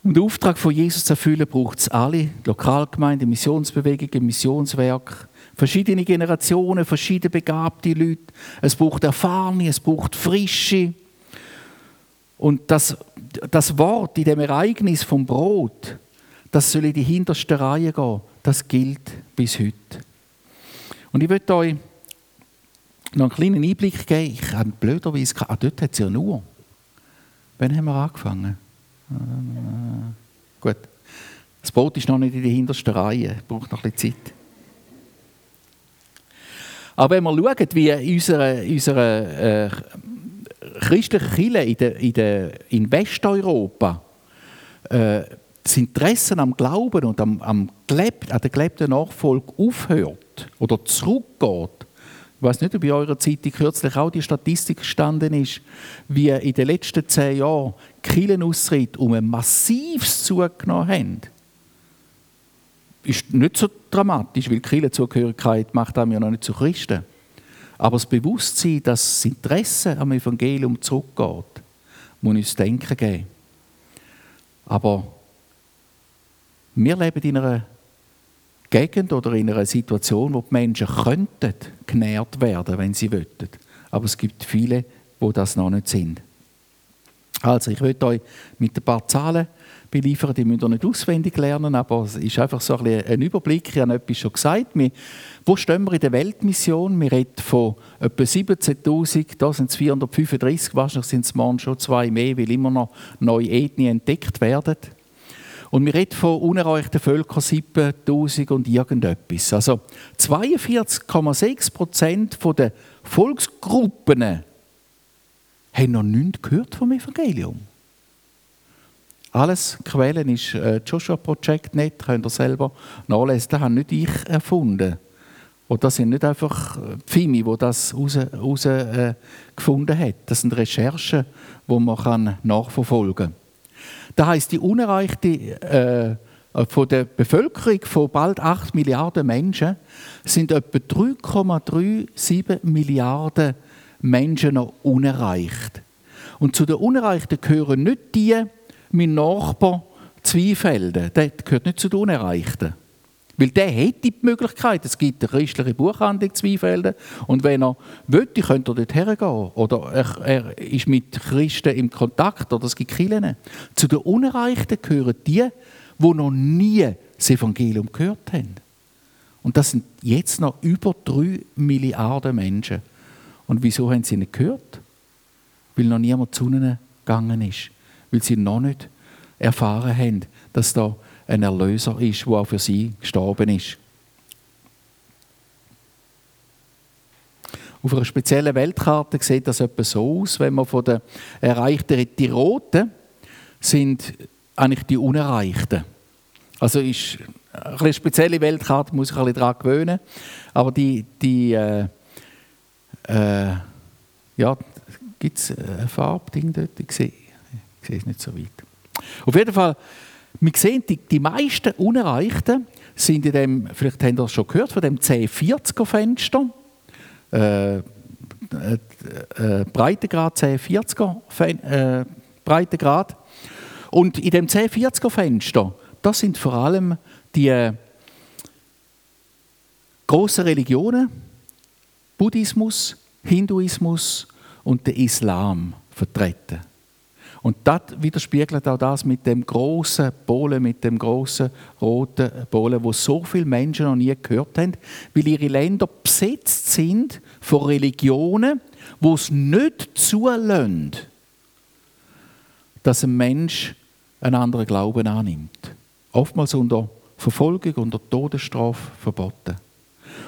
Um den Auftrag von Jesus zu erfüllen, braucht es alle, Lokalgemeinden, Missionsbewegungen, Missionswerk, verschiedene Generationen, verschiedene begabte Leute. Es braucht Erfahrene, es braucht Frische. Und das, das Wort in dem Ereignis vom Brot, das soll in die hinterste Reihe gehen, das gilt bis heute. Und ich möchte euch noch einen kleinen Einblick geben. Ich habe blöderweise, ah, dort hat es ja nur. Wann haben wir angefangen? Äh, gut. Das Boot ist noch nicht in der hintersten Reihe, braucht noch ein bisschen Zeit. Aber wenn wir schauen, wie unsere, unsere äh, christliche Kirche in, der, in, der, in Westeuropa äh, das Interesse am Glauben und am, am gelebt, an der gelebten Nachfolge aufhört oder zurückgeht, ich weiß nicht, ob in eurer Zeitung kürzlich auch die Statistik gestanden ist, wie in den letzten zehn Jahren Kirchenaustritte um ein massives zugenommen haben. Ist nicht so dramatisch, weil Kirchenzugehörigkeit macht einem ja noch nicht zu Christen. Aber das Bewusstsein, dass das Interesse am Evangelium zurückgeht, muss uns denken geben. Aber wir leben in einer Gegend oder in einer Situation, wo die Menschen könnten genährt werden, wenn sie wollten. Aber es gibt viele, wo das noch nicht sind. Also, ich möchte euch mit ein paar Zahlen beliefern, die müsst ihr nicht auswendig lernen, aber es ist einfach so ein, ein Überblick. Ich habe etwas schon gesagt. Wir, wo stehen wir in der Weltmission? Wir reden von etwa 17.000, da sind es 435, wahrscheinlich sind es morgen schon zwei mehr, weil immer noch neue Ethnien entdeckt werden. Und wir reden von unerreichten Völkern 7000 und irgendetwas. Also 42,6 Prozent der Volksgruppen haben noch nichts gehört vom Evangelium. Alles Quellen ist äh, Joshua Project Net, könnt ihr selber nachlesen. Das habe nicht ich erfunden. Und das sind nicht einfach Pfimi, die das herausgefunden äh, hat. Das sind Recherchen, die man nachverfolgen kann. Das heisst, die unerreichte äh, von der Bevölkerung von bald 8 Milliarden Menschen sind etwa 3,37 Milliarden Menschen noch unerreicht. Und zu den Unerreichten gehören nicht die, mein Nachbar Zweifelden, der gehört nicht zu den Unerreichten. Weil der hätte die Möglichkeit, es gibt eine christliche Buchhandlung Zweifelden und wenn er wollte, könnte er dort hergehen. Oder er, er, ist mit Christen im Kontakt oder es gibt Kirchen. Zu den Unerreichten gehören die, die noch nie das Evangelium gehört haben. Und das sind jetzt noch über drei Milliarden Menschen. Und wieso haben sie nicht gehört? Weil noch niemand zu ihnen gegangen ist. Weil sie noch nicht erfahren haben, dass da ein Erlöser ist, der auch für sie gestorben ist. Auf einer speziellen Weltkarte sieht das etwa so aus, wenn man von den Erreichten, die Roten sind eigentlich die Unerreichten. Also ist eine spezielle Weltkarte, muss ich ein bisschen daran gewöhnen. Aber die, die äh, äh, ja, gibt es ein Farbding dort? Ich sehe, ich sehe es nicht so weit. Auf jeden Fall wir sehen, die, die meisten Unerreichten sind in dem, vielleicht habt ihr das schon gehört, von dem C40er-Fenster. Äh, äh, äh, Breitengrad C40er äh, Breitengrad. Und in dem C40er-Fenster, das sind vor allem die äh, großen Religionen, Buddhismus, Hinduismus und der Islam vertreten. Und das widerspiegelt auch das mit dem großen Bohlen, mit dem großen roten Bohlen, wo so viele Menschen noch nie gehört haben, weil ihre Länder besetzt sind von Religionen, wo es nicht zulassen, dass ein Mensch einen anderen Glauben annimmt. Oftmals unter Verfolgung, unter Todesstrafe verboten.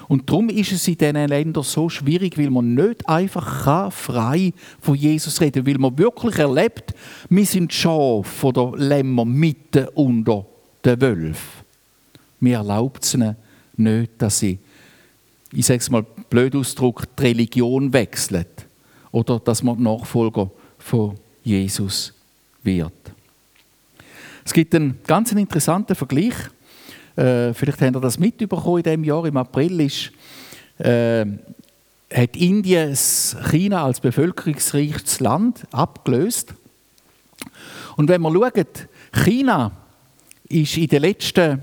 Und darum ist es in diesen Ländern so schwierig, weil man nicht einfach frei von Jesus reden kann, weil man wirklich erlebt, wir sind Schaf oder Lämmer mitten unter den Wölfen. Mir erlaubt es ihnen nicht, dass sie, ich sage es mal blöd Ausdruck, die Religion wechseln oder dass man Nachfolger von Jesus wird. Es gibt einen ganz interessanten Vergleich äh, vielleicht habt ihr das mitbekommen in diesem Jahr. Im April ist, äh, hat Indien China als bevölkerungsreiches Land abgelöst. Und wenn man schaut, China ist in den letzten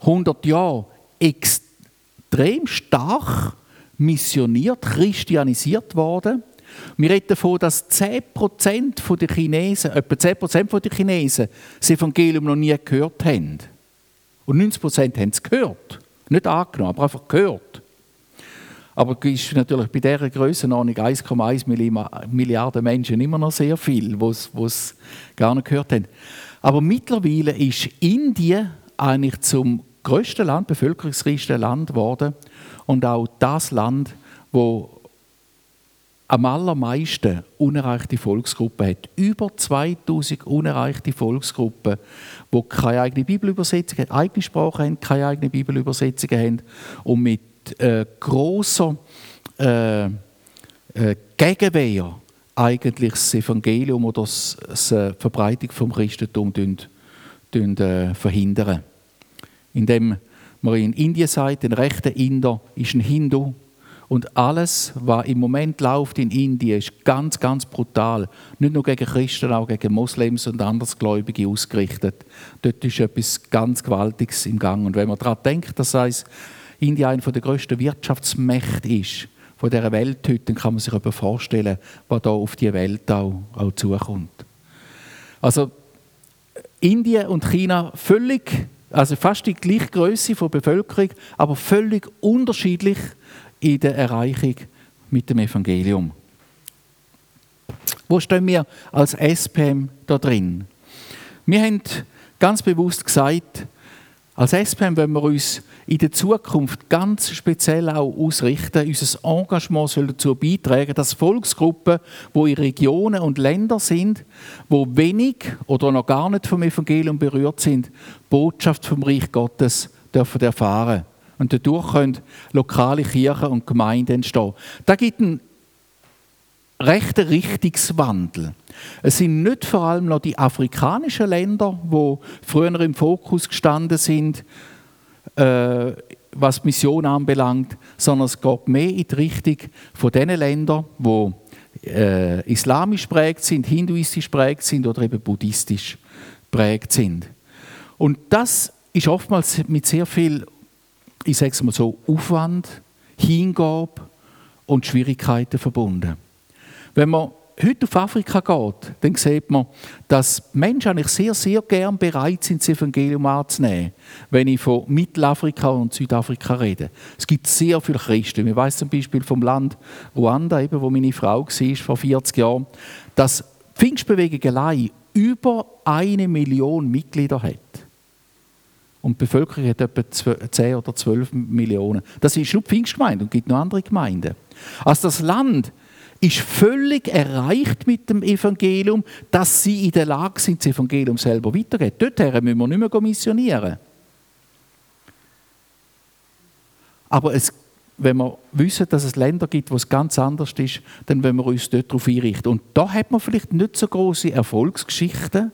100 Jahren extrem stark missioniert, christianisiert worden. Wir reden davon, dass 10% der Chinesen, etwa 10% der Chinesen das Evangelium noch nie gehört haben. Und 90 Prozent haben es gehört. Nicht angenommen, aber einfach gehört. Aber es ist natürlich bei dieser Grössenordnung 1,1 Milliarden Menschen immer noch sehr viel, die es gar nicht gehört haben. Aber mittlerweile ist Indien eigentlich zum größten Land, bevölkerungsreichsten Land geworden und auch das Land, wo am allermeisten unerreichte Volksgruppen hat. Über 2000 unerreichte Volksgruppen, die keine eigene Bibelübersetzung haben, eigene Sprache haben, keine eigene Bibelübersetzung haben und mit äh, großer äh, äh, Gegenwehr eigentlich das Evangelium oder äh, Verbreitung vom Christentum dün, dün, äh, verhindern. Indem man in Indien sagt, ein rechter Inder ist ein Hindu, und alles, was im Moment läuft in Indien, ist ganz, ganz brutal. Nicht nur gegen Christen, auch gegen Moslems und Andersgläubige ausgerichtet. Dort ist etwas ganz Gewaltiges im Gang. Und wenn man daran denkt, dass heißt, Indien einer der grössten Wirtschaftsmächte ist von dieser Welt heute, dann kann man sich aber vorstellen, was da auf die Welt auch, auch zukommt. Also Indien und China völlig, also fast die gleiche Größe von Bevölkerung, aber völlig unterschiedlich in der Erreichung mit dem Evangelium. Wo stehen wir als SPM da drin? Wir haben ganz bewusst gesagt, Als SPM wollen wir uns in der Zukunft ganz speziell auch ausrichten. Unser Engagement soll dazu beitragen, dass Volksgruppen, wo in Regionen und Ländern sind, wo wenig oder noch gar nicht vom Evangelium berührt sind, Botschaft vom Reich Gottes dürfen erfahren. Und dadurch können lokale Kirchen und Gemeinden entstehen. Da gibt einen rechten Richtungswandel. Es sind nicht vor allem noch die afrikanischen Länder, wo früher im Fokus gestanden sind, äh, was Mission anbelangt, sondern es geht mehr in die Richtung von den Ländern, wo äh, islamisch prägt sind, hinduistisch prägt sind oder eben buddhistisch prägt sind. Und das ist oftmals mit sehr viel, ich sage es mal so, Aufwand, Hingabe und Schwierigkeiten verbunden. Wenn man heute auf Afrika geht, dann sieht man, dass Menschen eigentlich sehr, sehr gern bereit sind, das Evangelium anzunehmen, wenn ich von Mittelafrika und Südafrika rede. Es gibt sehr viele Christen. Ich weiß zum Beispiel vom Land Ruanda, eben, wo meine Frau war vor 40 Jahren, dass die Pfingstbewegung allein über eine Million Mitglieder hat. Und die Bevölkerung hat etwa 10 oder 12 Millionen. Das ist nur Pfingstgemeinde und gibt noch andere Gemeinden. Also das Land ist völlig erreicht mit dem Evangelium, dass sie in der Lage sind, das Evangelium selber weiterzugeben. Dorthin müssen wir nicht mehr missionieren. Aber es, wenn wir wissen, dass es Länder gibt, wo es ganz anders ist, dann wollen wir uns dort darauf einrichten. Und da hat man vielleicht nicht so große Erfolgsgeschichten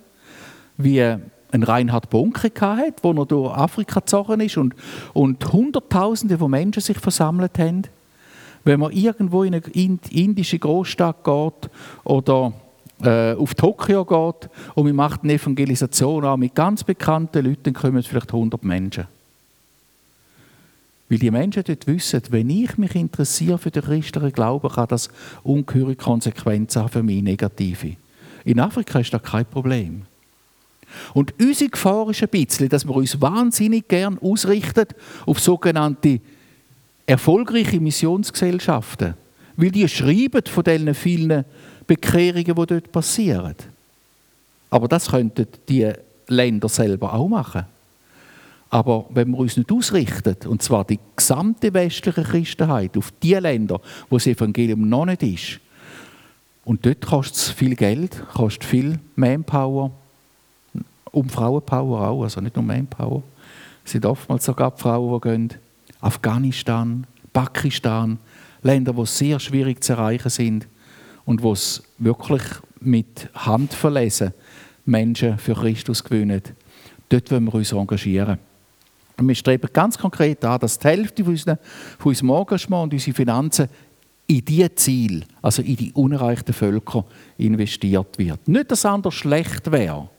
wie ein Reinhard Bonke hatte, wo er durch Afrika gezogen ist und, und Hunderttausende von Menschen sich versammelt haben wenn man irgendwo in eine indische Großstadt geht oder äh, auf Tokio geht und man macht eine Evangelisation auch mit ganz bekannten Leuten, dann kommen vielleicht 100 Menschen. Weil die Menschen dort wissen, wenn ich mich interessiere für den christlichen Glauben, kann das ungehörige Konsequenzen haben für mich, negative. In Afrika ist das kein Problem. Und unsere Gefahr ist ein bisschen, dass wir uns wahnsinnig gern ausrichten auf sogenannte erfolgreiche Missionsgesellschaften, weil die schreiben von diesen vielen Bekehrungen, die dort passieren. Aber das könnten die Länder selber auch machen. Aber wenn wir uns nicht ausrichten, und zwar die gesamte westliche Christenheit auf die Länder, wo das Evangelium noch nicht ist, und dort kostet es viel Geld, kostet viel Manpower, um Frauenpower auch, also nicht nur Manpower. Es sind oftmals sogar die Frauen, die gehen. Afghanistan, Pakistan, Länder, die sehr schwierig zu erreichen sind und wo es wirklich mit Handverlesen Menschen für Christus gewinnen. Dort wollen wir uns engagieren. Und wir streben ganz konkret an, dass die Hälfte von, unserem Engagement und unsere Finanzen in diese Ziel, also in die unerreichten Völker, investiert wird. Nicht, dass anders schlecht wäre,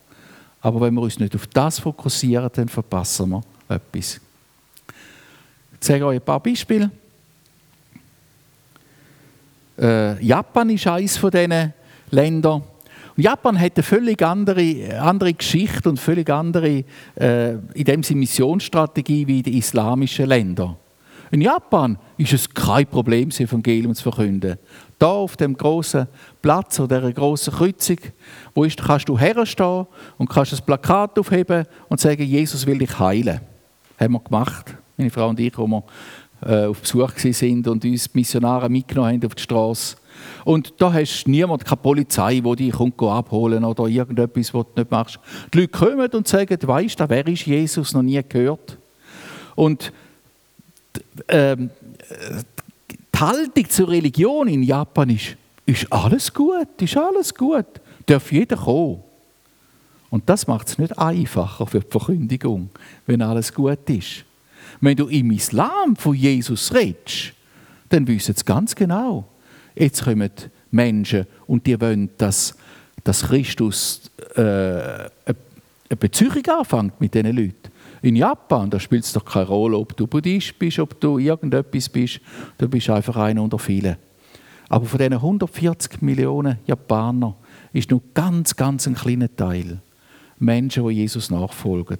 aber wenn wir uns nicht auf das fokussieren, dann verpassen wir etwas. Ich zeige euch ein paar Beispiele. Äh, Japan ist eines von diesen Ländern. Und Japan hat eine völlig andere, andere Geschichte und völlig andere, äh, in dem Sinne Missionsstrategie wie die islamischen Länder. In Japan ist es kein Problem, das Evangelium zu verkünden. Da auf dem großen Platz oder der großen Kreuzung, wo ist, kannst du herstehen und kannst das Plakat aufheben und sagen, Jesus will dich heilen. Haben wir gemacht meine Frau und ich, wo wir äh, auf Besuch sind und uns die Missionare mitgenommen haben auf die Straße. Und da hast du niemand, keine Polizei, die dich kommt abholen oder irgendetwas, was du nicht machst. Die Leute kommen und sagen, weißt du, wer ist Jesus, noch nie gehört. Und ähm, die Haltung zur Religion in Japan ist, ist alles gut, ist alles gut, darf jeder kommen. Und das macht es nicht einfacher für die Verkündigung, wenn alles gut ist. Wenn du im Islam von Jesus redest, dann wissen sie ganz genau, jetzt kommen Menschen und die wollen, dass, dass Christus äh, eine Beziehung anfängt mit diesen Leuten. In Japan, da spielt es doch keine Rolle, ob du Buddhist bist, ob du irgendetwas bist, du bist einfach einer unter vielen. Aber von diesen 140 Millionen Japanern ist nur ganz, ganz ein kleiner Teil Menschen, die Jesus nachfolgen.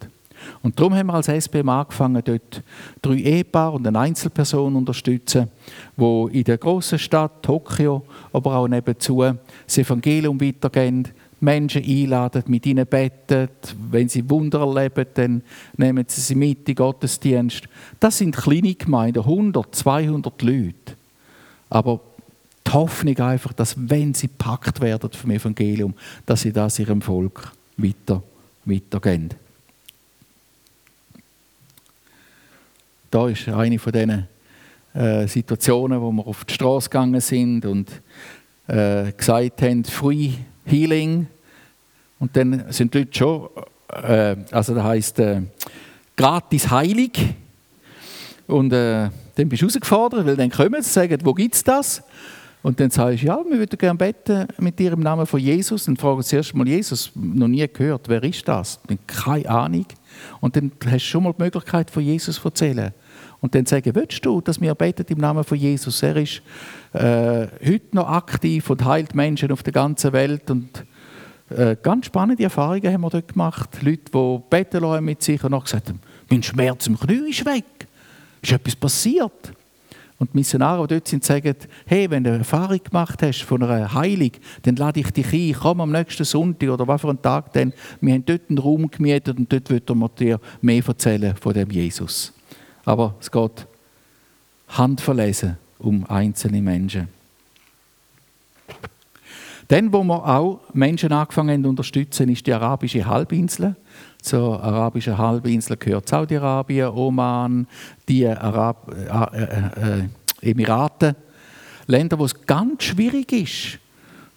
Und darum haben wir als SBM angefangen, dort drei Ehepaare und eine Einzelperson unterstützen, die in der grossen Stadt Tokio, aber auch nebenzu das Evangelium weitergeben, Menschen einladen, mit ihnen beten. Wenn sie Wunder erleben, dann nehmen sie sie mit in Gottesdienst. Das sind kleine Gemeinden, 100, 200 Leute. Aber die Hoffnung einfach, dass wenn sie packt werden vom Evangelium, dass sie das ihrem Volk weiter, weitergeben. Da ist eine von diesen äh, Situationen, wo wir auf die Straße gegangen sind und äh, gesagt haben, Free Healing. Und dann sind die Leute schon, äh, also das heisst, äh, gratis heilig. Und äh, dann bist du herausgefordert, weil dann kommen sie sagen, wo gibt es das? Und dann sagst du, ja, wir würden gerne beten mit dir im Namen von Jesus. Und fragen zuerst mal Jesus, noch nie gehört, wer ist das? Keine Ahnung. Und dann hast du schon mal die Möglichkeit, von Jesus zu erzählen. Und dann sagen, willst du, dass wir beten im Namen von Jesus? Er ist äh, heute noch aktiv und heilt Menschen auf der ganzen Welt. Und äh, ganz spannende Erfahrungen haben wir dort gemacht. Leute, die beten mit sich und gesagt haben, mein Schmerz im Knie ist weg. Ist etwas passiert? Und die Missionare, die dort sind, sagen, hey, wenn du eine Erfahrung gemacht hast von einer Heilung, dann lade ich dich ein, komm am nächsten Sonntag oder was für einen Tag denn. Wir haben dort einen Raum gemietet und dort wird wir dir mehr erzählen von dem Jesus. Aber es geht handverlesen um einzelne Menschen. Dann, wo wir auch Menschen angefangen haben zu unterstützen, ist die arabische Halbinsel. Zur arabischen Halbinsel gehört Saudi-Arabien, Oman, die Arab äh, äh, äh, Emirate. Länder, wo es ganz schwierig ist,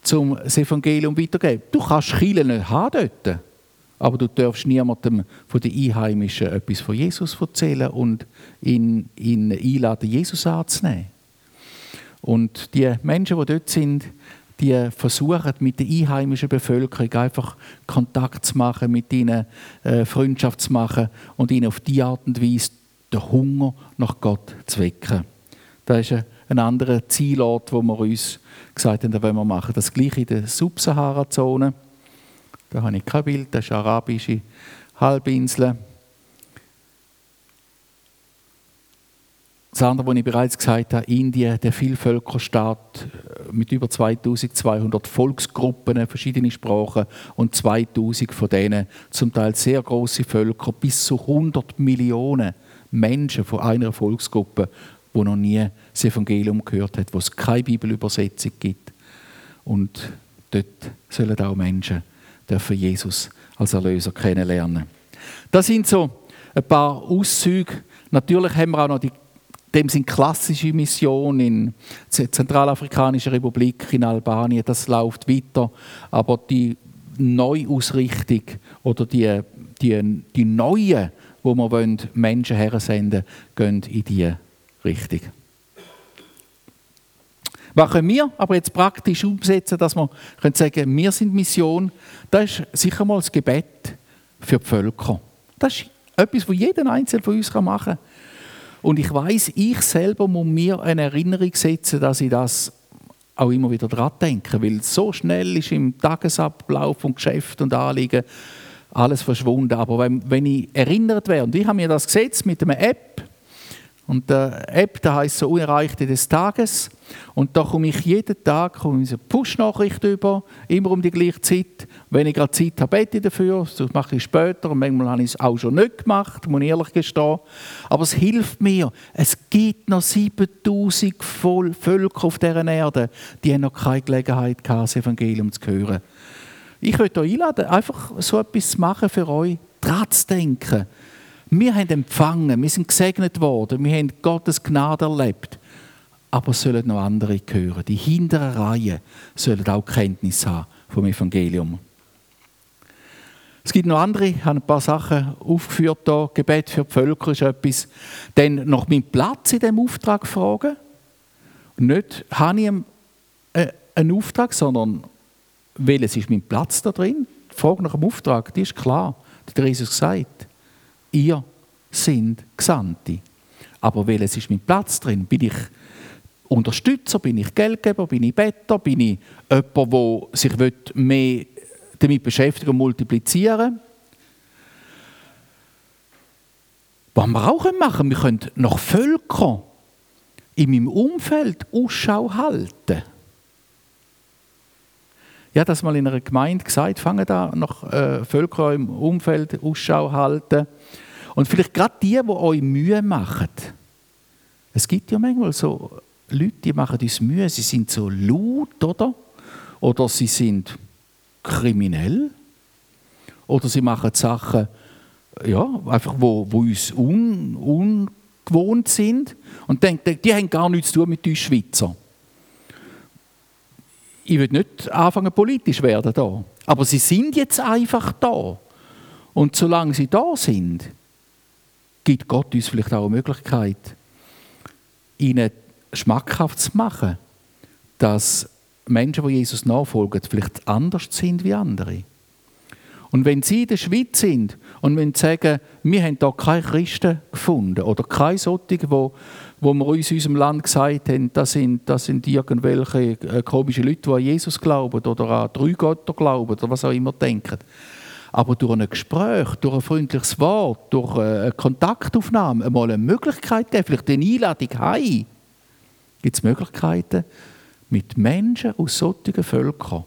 zum das Evangelium weiterzugeben. Du kannst Chile nicht haben dort, aber du darfst niemandem von den Einheimischen etwas von Jesus erzählen und ihn, ihn einladen, Jesus anzunehmen. Und die Menschen, die dort sind, die versuchen mit der einheimischen Bevölkerung einfach Kontakt zu machen, mit ihnen äh, Freundschaft zu machen und ihnen auf die Art und Weise den Hunger nach Gott zu wecken. Das ist ein, anderer Zielort, wo wir uns gesagt haben, das wollen wir machen. Das gleiche in der Subsahara-Zone. Da habe ich kein Bild, das ist eine arabische Halbinsel. Das andere, was ich bereits gesagt habe, Indien, der Vielvölkerstaat äh, mit über 2200 Volksgruppen, verschiedene Sprachen und 2000 von denen, zum Teil sehr große Völker, bis zu 100 Millionen Menschen von einer Volksgruppe, wo noch nie das Evangelium gehört hat, wo es keine Bibelübersetzung gibt. Und dort sollen auch Menschen dürfen Jesus als Erlöser kennenlernen. Das sind so ein paar Auszüge. Natürlich haben wir auch noch die dem sind klassische Mission in der Zentralafrikanischen Republik, in Albanien, das läuft weiter. Aber die Neuausrichtung oder die, die, die neuen, wo wir wollen, Menschen hersenden gehen in diese Richtung. Was können wir aber jetzt praktisch umsetzen, dass wir können sagen wir sind Mission? Das ist sicher mal das Gebet für die Völker. Das ist etwas, was jeder Einzelne von uns machen kann. Und ich weiß, ich selber muss mir eine Erinnerung setzen, dass ich das auch immer wieder dran denke, weil so schnell ist im Tagesablauf von Geschäft und Anliegen alles verschwunden. Aber wenn, wenn ich erinnert werde, und ich habe mir das gesetzt mit einer App, und die App, da heißt so Unerreichte des Tages. Und da komme ich jeden Tag komme eine Push-Nachricht über, immer um die gleiche Zeit. Wenn ich gerade Zeit habe, bete ich dafür. Das mache ich später. Und manchmal habe ich es auch schon nicht gemacht, muss ich ehrlich gestehen. Aber es hilft mir. Es gibt noch 7000 Völker auf dieser Erde, die haben noch keine Gelegenheit gehabt, das Evangelium zu hören. Ich möchte euch einladen, einfach so etwas zu machen für euch, dran zu denken wir haben empfangen, wir sind gesegnet worden, wir haben Gottes Gnade erlebt. Aber sollen noch andere hören. Die hinteren Reihen sollen auch Kenntnis haben vom Evangelium. Es gibt noch andere, ich habe ein paar Sachen aufgeführt hier. Gebet für die Völker ist etwas. Dann nach meinem Platz in diesem Auftrag fragen. nicht, habe ich einen, äh, einen Auftrag, sondern welches ist mein Platz da drin? Die Frage nach dem Auftrag, die ist klar. Das hat Jesus gesagt ihr sind Gesandte. Aber welches ist mein Platz drin? Bin ich Unterstützer, bin ich Geldgeber, bin ich Better, bin ich jemand, der sich mehr damit beschäftigen und multiplizieren Was wir auch machen können, wir können nach Völkern in meinem Umfeld Ausschau halten. Ich habe das mal in einer Gemeinde gesagt, fangen da nach äh, Völkern im Umfeld Ausschau halten. Und vielleicht gerade die, die euch Mühe machen. Es gibt ja manchmal so Leute, die machen uns Mühe, sie sind so laut, oder? Oder sie sind kriminell. Oder sie machen Sachen, ja, einfach wo, wo uns un, ungewohnt sind. Und denken, die haben gar nichts zu tun mit uns Schweizer ich will nicht anfangen politisch werden da, aber sie sind jetzt einfach da. Und solange sie da sind, gibt Gott uns vielleicht auch eine Möglichkeit, ihnen schmackhaft zu machen, dass Menschen, die Jesus nachfolgen, vielleicht anders sind wie andere. Und wenn sie in der Schweiz sind und wenn sagen, wir haben hier keine Christen gefunden oder keine solche, wo, wo wir uns in unserem Land gesagt haben, das sind, das sind irgendwelche äh, komischen Leute, die an Jesus glauben oder an drei Götter glauben oder was auch immer denken. Aber durch ein Gespräch, durch ein freundliches Wort, durch äh, eine Kontaktaufnahme, einmal eine Möglichkeit geben, vielleicht eine Einladung heim, gibt es Möglichkeiten, mit Menschen aus solchen Völkern,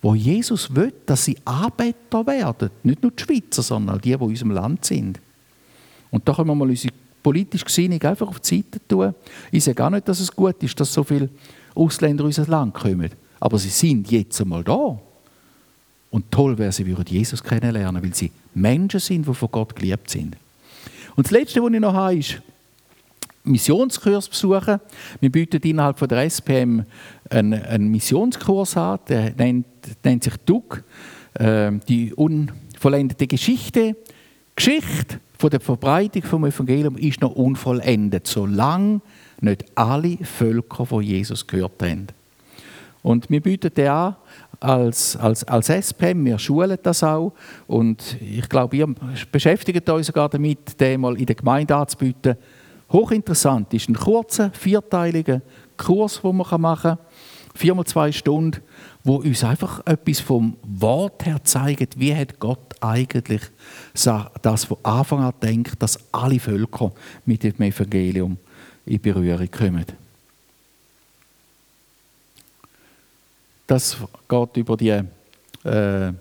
wo Jesus will, dass sie Arbeiter werden. Nicht nur die Schweizer, sondern auch die, die in unserem Land sind. Und da können wir mal unsere politische Gesinnung einfach auf die Seite tun. Ich sage gar nicht, dass es gut ist, dass so viele Ausländer in unser Land kommen. Aber sie sind jetzt einmal da. Und toll wäre, sie würden Jesus kennenlernen, weil sie Menschen sind, die von Gott geliebt sind. Und das Letzte, was ich noch habe, ist Missionskurs besuchen. Wir bieten innerhalb von der SPM einen, einen Missionskurs an, der nennt, nennt sich DUG, äh, die unvollendete Geschichte. Geschichte von der Verbreitung vom Evangelium ist noch unvollendet, solange nicht alle Völker von Jesus gehört haben. Und wir bieten den an als, als, als SPM, wir schulen das auch. Und ich glaube, ihr beschäftigt euch sogar damit, den mal in der Gemeinde anzubieten. Hochinteressant ist ein kurzer, vierteiliger Kurs, den man machen kann. Viermal zwei Stunden, wo uns einfach etwas vom Wort her zeigt, wie hat Gott eigentlich das von Anfang an denkt, dass alle Völker mit dem Evangelium in Berührung kommen. Das geht über die äh,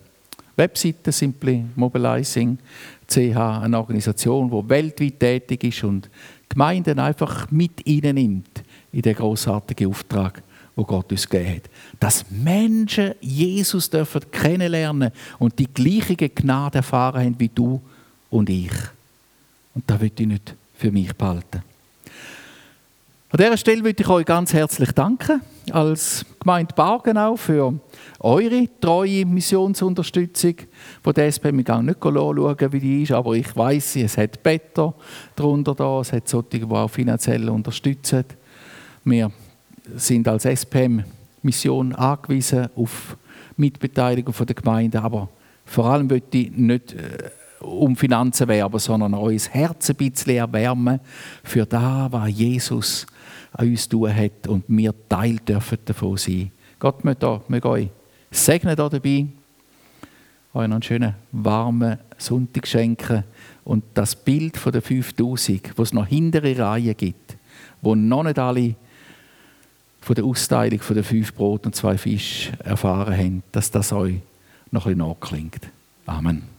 Webseite Simply Mobilizing CH, eine Organisation, die weltweit tätig ist und Gemeinden einfach mit ihnen nimmt in den großartigen Auftrag, wo Gott uns gegeben hat. Dass Menschen Jesus dürfen kennenlernen und die gleiche Gnade erfahren haben wie du und ich. Und da will ich nicht für mich behalten. An dieser Stelle möchte ich euch ganz herzlich danken, als Gemeinde Bargenau, für eure treue Missionsunterstützung. Von der SP wir gar nicht schauen, wie die ist, aber ich weiß, es hat Better darunter da, es hat solche, die auch finanziell unterstützen. Wir sind als SPM-Mission angewiesen auf Mitbeteiligung der Gemeinde, aber vor allem möchte ich nicht äh, um Finanzen werben, sondern euer Herz ein bisschen erwärmen für das, was Jesus an uns tun hat und wir Teil dürfen davon sein. Gott möge euch segnen da dabei, euch einen schönen warmen Sonntag schenken und das Bild von der 5000, wo es noch hintere Reihen gibt, wo noch nicht alle von der Austeilung von den fünf Brot und zwei Fisch erfahren haben, dass das euch noch ein bisschen nachklingt. Amen.